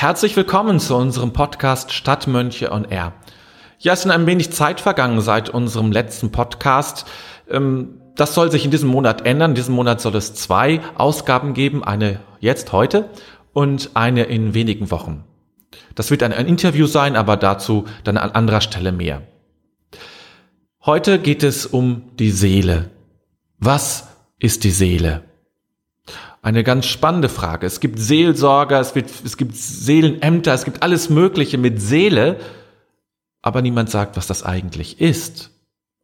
Herzlich willkommen zu unserem Podcast Stadtmönche on Air. Ja, es ist ein wenig Zeit vergangen seit unserem letzten Podcast. Ähm, das soll sich in diesem Monat ändern. In diesem Monat soll es zwei Ausgaben geben, eine jetzt heute und eine in wenigen Wochen. Das wird ein, Interview sein, aber dazu dann an anderer Stelle mehr. Heute geht es um die Seele. Was ist die Seele? Eine ganz spannende Frage. Es gibt Seelsorger, es, wird, es gibt Seelenämter, es gibt alles Mögliche mit Seele, aber niemand sagt, was das eigentlich ist.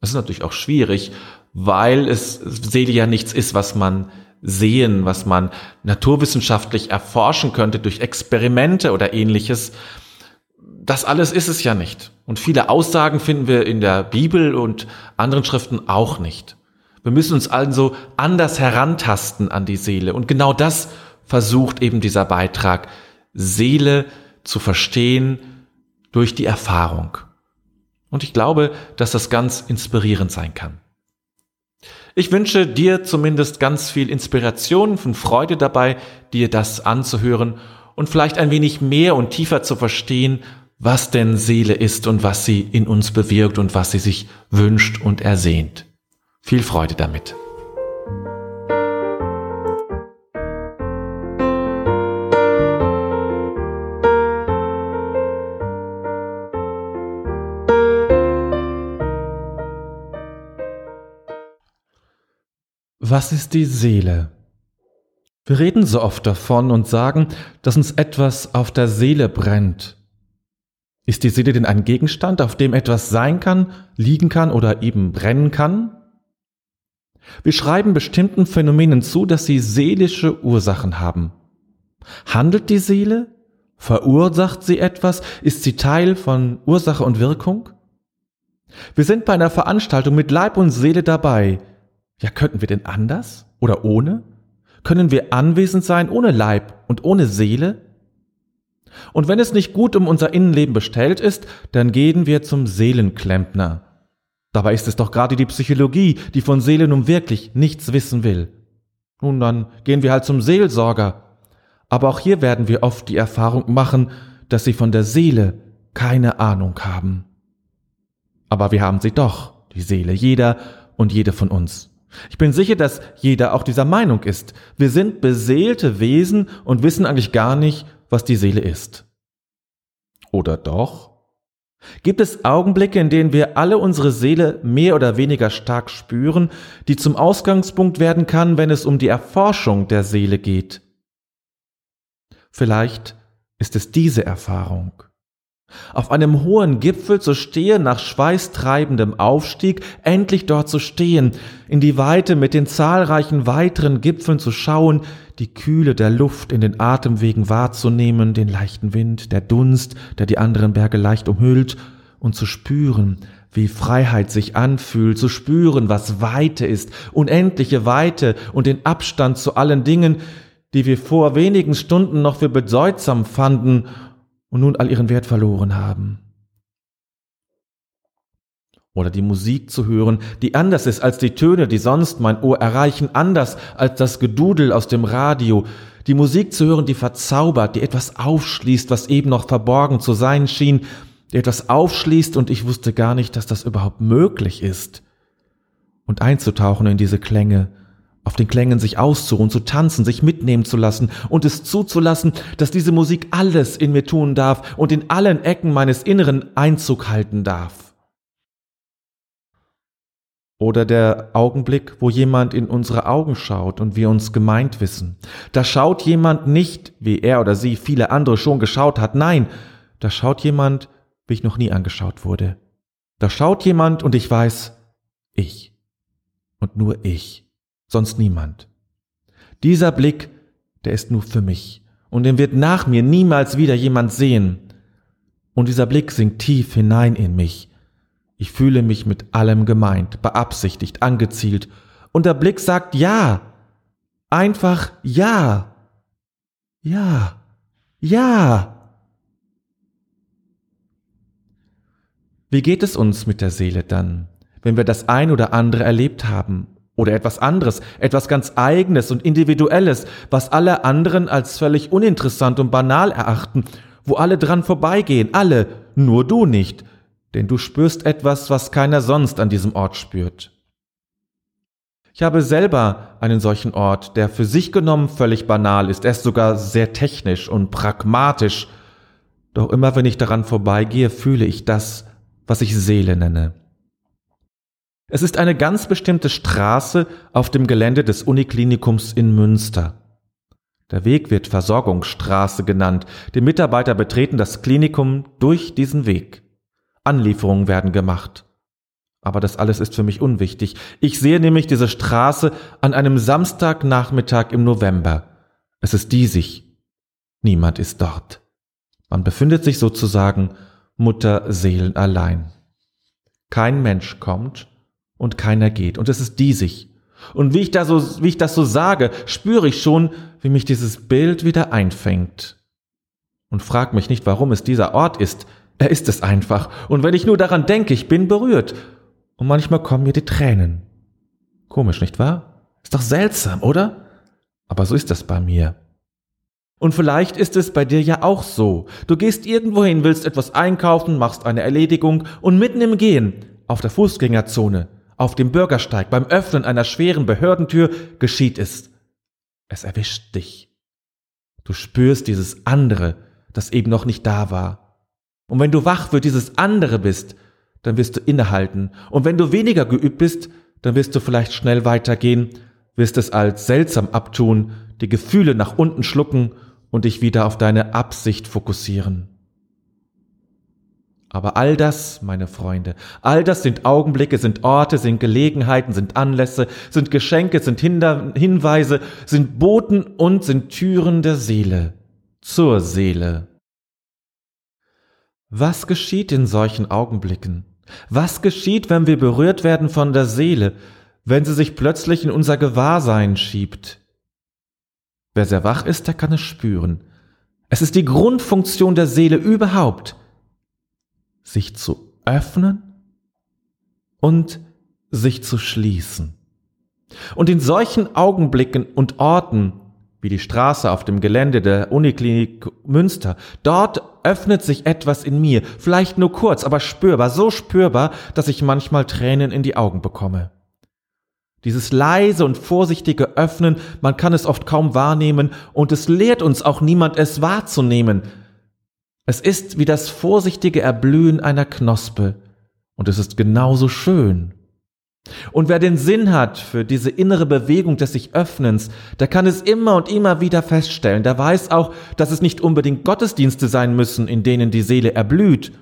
Das ist natürlich auch schwierig, weil es Seele ja nichts ist, was man sehen, was man naturwissenschaftlich erforschen könnte durch Experimente oder ähnliches. Das alles ist es ja nicht. Und viele Aussagen finden wir in der Bibel und anderen Schriften auch nicht. Wir müssen uns also anders herantasten an die Seele. Und genau das versucht eben dieser Beitrag, Seele zu verstehen durch die Erfahrung. Und ich glaube, dass das ganz inspirierend sein kann. Ich wünsche dir zumindest ganz viel Inspiration und Freude dabei, dir das anzuhören und vielleicht ein wenig mehr und tiefer zu verstehen, was denn Seele ist und was sie in uns bewirkt und was sie sich wünscht und ersehnt. Viel Freude damit. Was ist die Seele? Wir reden so oft davon und sagen, dass uns etwas auf der Seele brennt. Ist die Seele denn ein Gegenstand, auf dem etwas sein kann, liegen kann oder eben brennen kann? Wir schreiben bestimmten Phänomenen zu, dass sie seelische Ursachen haben. Handelt die Seele? Verursacht sie etwas? Ist sie Teil von Ursache und Wirkung? Wir sind bei einer Veranstaltung mit Leib und Seele dabei. Ja, könnten wir denn anders oder ohne? Können wir anwesend sein ohne Leib und ohne Seele? Und wenn es nicht gut um unser Innenleben bestellt ist, dann gehen wir zum Seelenklempner. Dabei ist es doch gerade die Psychologie, die von Seele nun wirklich nichts wissen will. Nun, dann gehen wir halt zum Seelsorger. Aber auch hier werden wir oft die Erfahrung machen, dass sie von der Seele keine Ahnung haben. Aber wir haben sie doch, die Seele, jeder und jede von uns. Ich bin sicher, dass jeder auch dieser Meinung ist. Wir sind beseelte Wesen und wissen eigentlich gar nicht, was die Seele ist. Oder doch? Gibt es Augenblicke, in denen wir alle unsere Seele mehr oder weniger stark spüren, die zum Ausgangspunkt werden kann, wenn es um die Erforschung der Seele geht? Vielleicht ist es diese Erfahrung. Auf einem hohen Gipfel zu stehen, nach schweißtreibendem Aufstieg, endlich dort zu stehen, in die Weite mit den zahlreichen weiteren Gipfeln zu schauen, die Kühle der Luft in den Atemwegen wahrzunehmen, den leichten Wind, der Dunst, der die anderen Berge leicht umhüllt, und zu spüren, wie Freiheit sich anfühlt, zu spüren, was Weite ist, unendliche Weite und den Abstand zu allen Dingen, die wir vor wenigen Stunden noch für bedeutsam fanden und nun all ihren Wert verloren haben oder die Musik zu hören, die anders ist als die Töne, die sonst mein Ohr erreichen, anders als das Gedudel aus dem Radio, die Musik zu hören, die verzaubert, die etwas aufschließt, was eben noch verborgen zu sein schien, die etwas aufschließt und ich wusste gar nicht, dass das überhaupt möglich ist. Und einzutauchen in diese Klänge, auf den Klängen sich auszuruhen, zu tanzen, sich mitnehmen zu lassen und es zuzulassen, dass diese Musik alles in mir tun darf und in allen Ecken meines Inneren Einzug halten darf. Oder der Augenblick, wo jemand in unsere Augen schaut und wir uns gemeint wissen. Da schaut jemand nicht, wie er oder sie viele andere schon geschaut hat. Nein, da schaut jemand, wie ich noch nie angeschaut wurde. Da schaut jemand und ich weiß, ich. Und nur ich. Sonst niemand. Dieser Blick, der ist nur für mich. Und den wird nach mir niemals wieder jemand sehen. Und dieser Blick sinkt tief hinein in mich ich fühle mich mit allem gemeint, beabsichtigt, angezielt, und der Blick sagt Ja. Einfach Ja. Ja. Ja. Wie geht es uns mit der Seele dann, wenn wir das ein oder andere erlebt haben Oder etwas anderes, etwas ganz eigenes und individuelles, was alle anderen als völlig uninteressant und banal erachten, wo alle dran vorbeigehen, alle, nur du nicht, denn du spürst etwas, was keiner sonst an diesem Ort spürt. Ich habe selber einen solchen Ort, der für sich genommen völlig banal ist, er ist sogar sehr technisch und pragmatisch, doch immer wenn ich daran vorbeigehe, fühle ich das, was ich Seele nenne. Es ist eine ganz bestimmte Straße auf dem Gelände des Uniklinikums in Münster. Der Weg wird Versorgungsstraße genannt. Die Mitarbeiter betreten das Klinikum durch diesen Weg. Anlieferungen werden gemacht. Aber das alles ist für mich unwichtig. Ich sehe nämlich diese Straße an einem Samstagnachmittag im November. Es ist diesig. Niemand ist dort. Man befindet sich sozusagen Mutterseelen allein. Kein Mensch kommt und keiner geht. Und es ist diesig. Und wie ich, da so, wie ich das so sage, spüre ich schon, wie mich dieses Bild wieder einfängt. Und frag mich nicht, warum es dieser Ort ist. Er ist es einfach. Und wenn ich nur daran denke, ich bin berührt. Und manchmal kommen mir die Tränen. Komisch, nicht wahr? Ist doch seltsam, oder? Aber so ist das bei mir. Und vielleicht ist es bei dir ja auch so. Du gehst irgendwo hin, willst etwas einkaufen, machst eine Erledigung und mitten im Gehen, auf der Fußgängerzone, auf dem Bürgersteig, beim Öffnen einer schweren Behördentür geschieht es. Es erwischt dich. Du spürst dieses andere, das eben noch nicht da war. Und wenn du wach für dieses andere bist, dann wirst du innehalten. Und wenn du weniger geübt bist, dann wirst du vielleicht schnell weitergehen, wirst es als seltsam abtun, die Gefühle nach unten schlucken und dich wieder auf deine Absicht fokussieren. Aber all das, meine Freunde, all das sind Augenblicke, sind Orte, sind Gelegenheiten, sind Anlässe, sind Geschenke, sind Hinder Hinweise, sind Boten und sind Türen der Seele, zur Seele. Was geschieht in solchen Augenblicken? Was geschieht, wenn wir berührt werden von der Seele, wenn sie sich plötzlich in unser Gewahrsein schiebt? Wer sehr wach ist, der kann es spüren. Es ist die Grundfunktion der Seele überhaupt, sich zu öffnen und sich zu schließen. Und in solchen Augenblicken und Orten, wie die Straße auf dem Gelände der Uniklinik Münster, dort öffnet sich etwas in mir, vielleicht nur kurz, aber spürbar, so spürbar, dass ich manchmal Tränen in die Augen bekomme. Dieses leise und vorsichtige Öffnen, man kann es oft kaum wahrnehmen und es lehrt uns auch niemand, es wahrzunehmen. Es ist wie das vorsichtige Erblühen einer Knospe und es ist genauso schön. Und wer den Sinn hat für diese innere Bewegung des sich Öffnens, der kann es immer und immer wieder feststellen. Der weiß auch, dass es nicht unbedingt Gottesdienste sein müssen, in denen die Seele erblüht,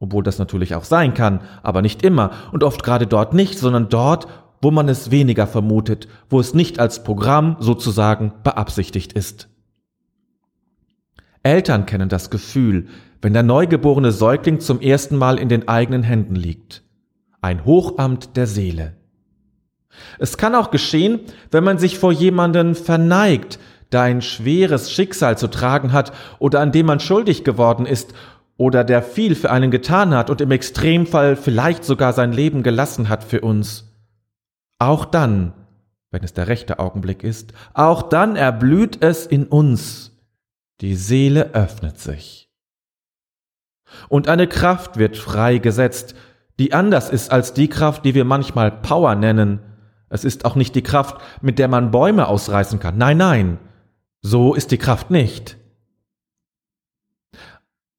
obwohl das natürlich auch sein kann, aber nicht immer und oft gerade dort nicht, sondern dort, wo man es weniger vermutet, wo es nicht als Programm sozusagen beabsichtigt ist. Eltern kennen das Gefühl, wenn der neugeborene Säugling zum ersten Mal in den eigenen Händen liegt. Ein Hochamt der Seele. Es kann auch geschehen, wenn man sich vor jemanden verneigt, der ein schweres Schicksal zu tragen hat oder an dem man schuldig geworden ist oder der viel für einen getan hat und im Extremfall vielleicht sogar sein Leben gelassen hat für uns. Auch dann, wenn es der rechte Augenblick ist, auch dann erblüht es in uns. Die Seele öffnet sich. Und eine Kraft wird freigesetzt, die anders ist als die Kraft, die wir manchmal Power nennen. Es ist auch nicht die Kraft, mit der man Bäume ausreißen kann. Nein, nein, so ist die Kraft nicht.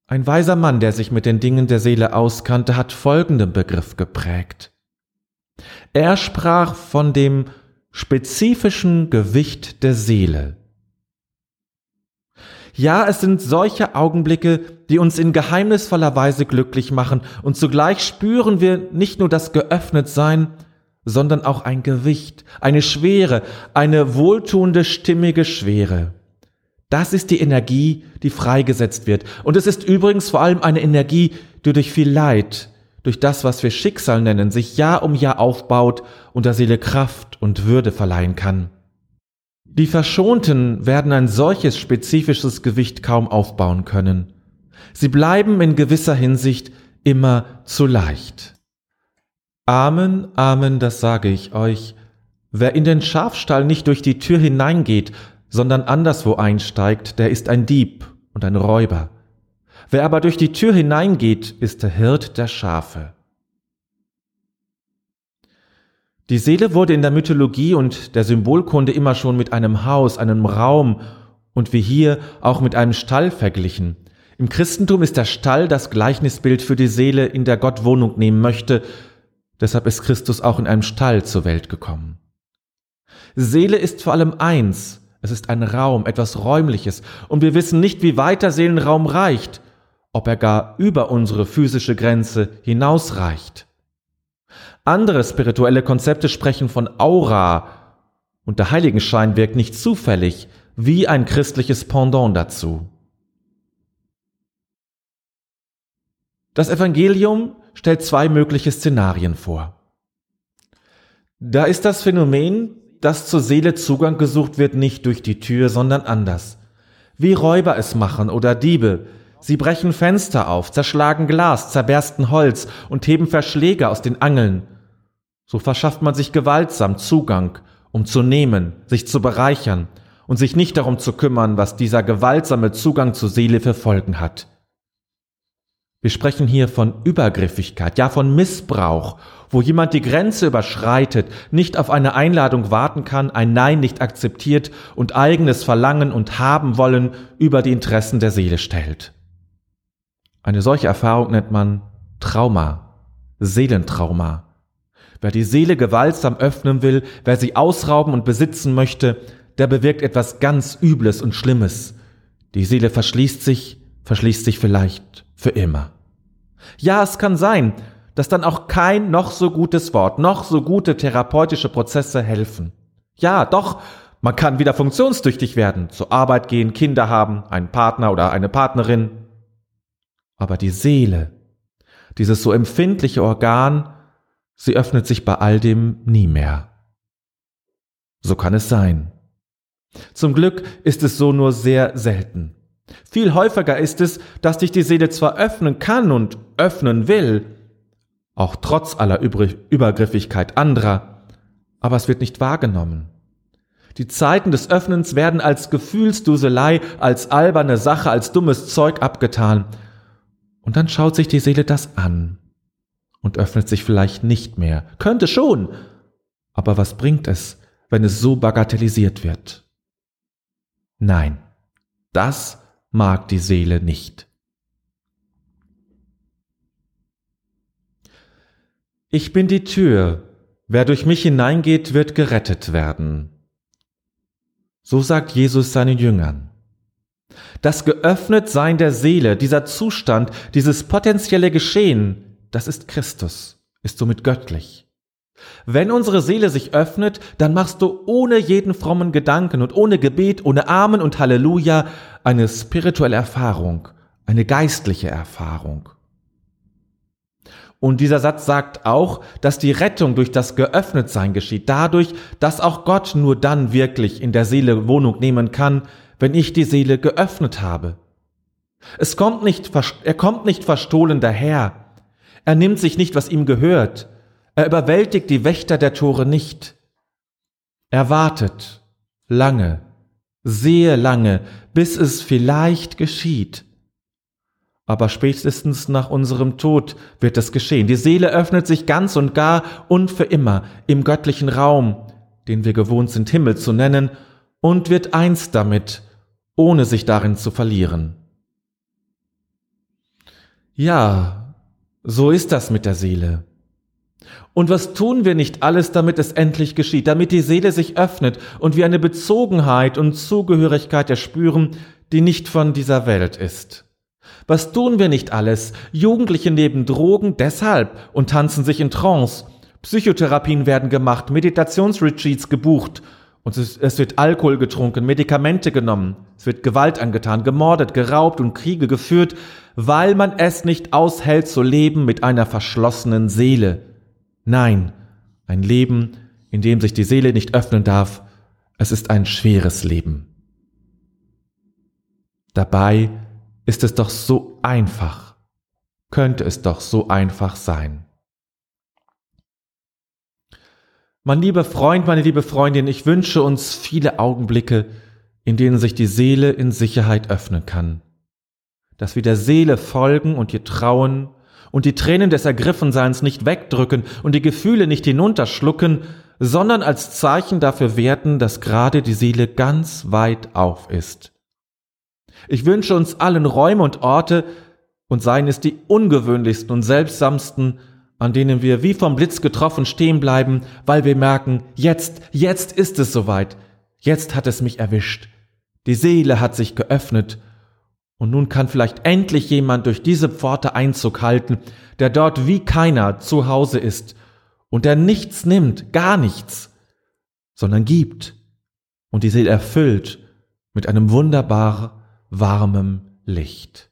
Ein weiser Mann, der sich mit den Dingen der Seele auskannte, hat folgenden Begriff geprägt. Er sprach von dem spezifischen Gewicht der Seele. Ja, es sind solche Augenblicke, die uns in geheimnisvoller Weise glücklich machen, und zugleich spüren wir nicht nur das Geöffnetsein, sondern auch ein Gewicht, eine Schwere, eine wohltuende, stimmige Schwere. Das ist die Energie, die freigesetzt wird. Und es ist übrigens vor allem eine Energie, die durch viel Leid, durch das, was wir Schicksal nennen, sich Jahr um Jahr aufbaut und der Seele Kraft und Würde verleihen kann. Die Verschonten werden ein solches spezifisches Gewicht kaum aufbauen können. Sie bleiben in gewisser Hinsicht immer zu leicht. Amen, Amen, das sage ich euch. Wer in den Schafstall nicht durch die Tür hineingeht, sondern anderswo einsteigt, der ist ein Dieb und ein Räuber. Wer aber durch die Tür hineingeht, ist der Hirt der Schafe. Die Seele wurde in der Mythologie und der Symbolkunde immer schon mit einem Haus, einem Raum und wie hier auch mit einem Stall verglichen. Im Christentum ist der Stall das Gleichnisbild für die Seele, in der Gott Wohnung nehmen möchte. Deshalb ist Christus auch in einem Stall zur Welt gekommen. Seele ist vor allem eins. Es ist ein Raum, etwas Räumliches. Und wir wissen nicht, wie weit der Seelenraum reicht, ob er gar über unsere physische Grenze hinausreicht. Andere spirituelle Konzepte sprechen von Aura und der Heiligenschein wirkt nicht zufällig wie ein christliches Pendant dazu. Das Evangelium stellt zwei mögliche Szenarien vor. Da ist das Phänomen, dass zur Seele Zugang gesucht wird, nicht durch die Tür, sondern anders. Wie Räuber es machen oder Diebe. Sie brechen Fenster auf, zerschlagen Glas, zerbersten Holz und heben Verschläge aus den Angeln so verschafft man sich gewaltsam Zugang, um zu nehmen, sich zu bereichern und sich nicht darum zu kümmern, was dieser gewaltsame Zugang zur Seele für Folgen hat. Wir sprechen hier von Übergriffigkeit, ja von Missbrauch, wo jemand die Grenze überschreitet, nicht auf eine Einladung warten kann, ein Nein nicht akzeptiert und eigenes Verlangen und haben wollen über die Interessen der Seele stellt. Eine solche Erfahrung nennt man Trauma, Seelentrauma. Wer die Seele gewaltsam öffnen will, wer sie ausrauben und besitzen möchte, der bewirkt etwas ganz Übles und Schlimmes. Die Seele verschließt sich, verschließt sich vielleicht für immer. Ja, es kann sein, dass dann auch kein noch so gutes Wort, noch so gute therapeutische Prozesse helfen. Ja, doch, man kann wieder funktionstüchtig werden, zur Arbeit gehen, Kinder haben, einen Partner oder eine Partnerin. Aber die Seele, dieses so empfindliche Organ, Sie öffnet sich bei all dem nie mehr. So kann es sein. Zum Glück ist es so nur sehr selten. Viel häufiger ist es, dass dich die Seele zwar öffnen kann und öffnen will, auch trotz aller Übergriffigkeit anderer, aber es wird nicht wahrgenommen. Die Zeiten des Öffnens werden als Gefühlsduselei, als alberne Sache, als dummes Zeug abgetan. Und dann schaut sich die Seele das an und öffnet sich vielleicht nicht mehr. Könnte schon. Aber was bringt es, wenn es so bagatellisiert wird? Nein, das mag die Seele nicht. Ich bin die Tür, wer durch mich hineingeht, wird gerettet werden. So sagt Jesus seinen Jüngern. Das Geöffnetsein der Seele, dieser Zustand, dieses potenzielle Geschehen, das ist Christus, ist somit göttlich. Wenn unsere Seele sich öffnet, dann machst du ohne jeden frommen Gedanken und ohne Gebet, ohne Amen und Halleluja eine spirituelle Erfahrung, eine geistliche Erfahrung. Und dieser Satz sagt auch, dass die Rettung durch das Geöffnetsein geschieht, dadurch, dass auch Gott nur dann wirklich in der Seele Wohnung nehmen kann, wenn ich die Seele geöffnet habe. Es kommt nicht, er kommt nicht verstohlen daher, er nimmt sich nicht, was ihm gehört. Er überwältigt die Wächter der Tore nicht. Er wartet lange, sehr lange, bis es vielleicht geschieht. Aber spätestens nach unserem Tod wird es geschehen. Die Seele öffnet sich ganz und gar und für immer im göttlichen Raum, den wir gewohnt sind Himmel zu nennen, und wird eins damit, ohne sich darin zu verlieren. Ja, so ist das mit der Seele. Und was tun wir nicht alles, damit es endlich geschieht, damit die Seele sich öffnet und wir eine Bezogenheit und Zugehörigkeit erspüren, die nicht von dieser Welt ist? Was tun wir nicht alles? Jugendliche neben Drogen deshalb und tanzen sich in Trance. Psychotherapien werden gemacht, Meditationsretreats gebucht und es, wird Alkohol getrunken, Medikamente genommen, es wird Gewalt angetan, gemordet, geraubt und Kriege geführt, weil man es nicht aushält zu leben mit einer verschlossenen Seele. Nein, ein Leben, in dem sich die Seele nicht öffnen darf, es ist ein schweres Leben. Dabei ist es doch so einfach, könnte es doch so einfach sein. Mein lieber Freund, meine liebe Freundin, ich wünsche uns viele Augenblicke, in denen sich die Seele in Sicherheit öffnen kann. Dass wir der Seele folgen und ihr trauen und die Tränen des Ergriffenseins nicht wegdrücken und die Gefühle nicht hinunterschlucken, sondern als Zeichen dafür werten, dass gerade die Seele ganz weit auf ist. Ich wünsche uns allen Räume und Orte, und seien es die ungewöhnlichsten und seltsamsten, an denen wir wie vom Blitz getroffen stehen bleiben, weil wir merken, jetzt, jetzt ist es soweit, jetzt hat es mich erwischt. Die Seele hat sich geöffnet, und nun kann vielleicht endlich jemand durch diese Pforte Einzug halten, der dort wie keiner zu Hause ist und der nichts nimmt, gar nichts, sondern gibt und die Seele erfüllt mit einem wunderbar warmem Licht.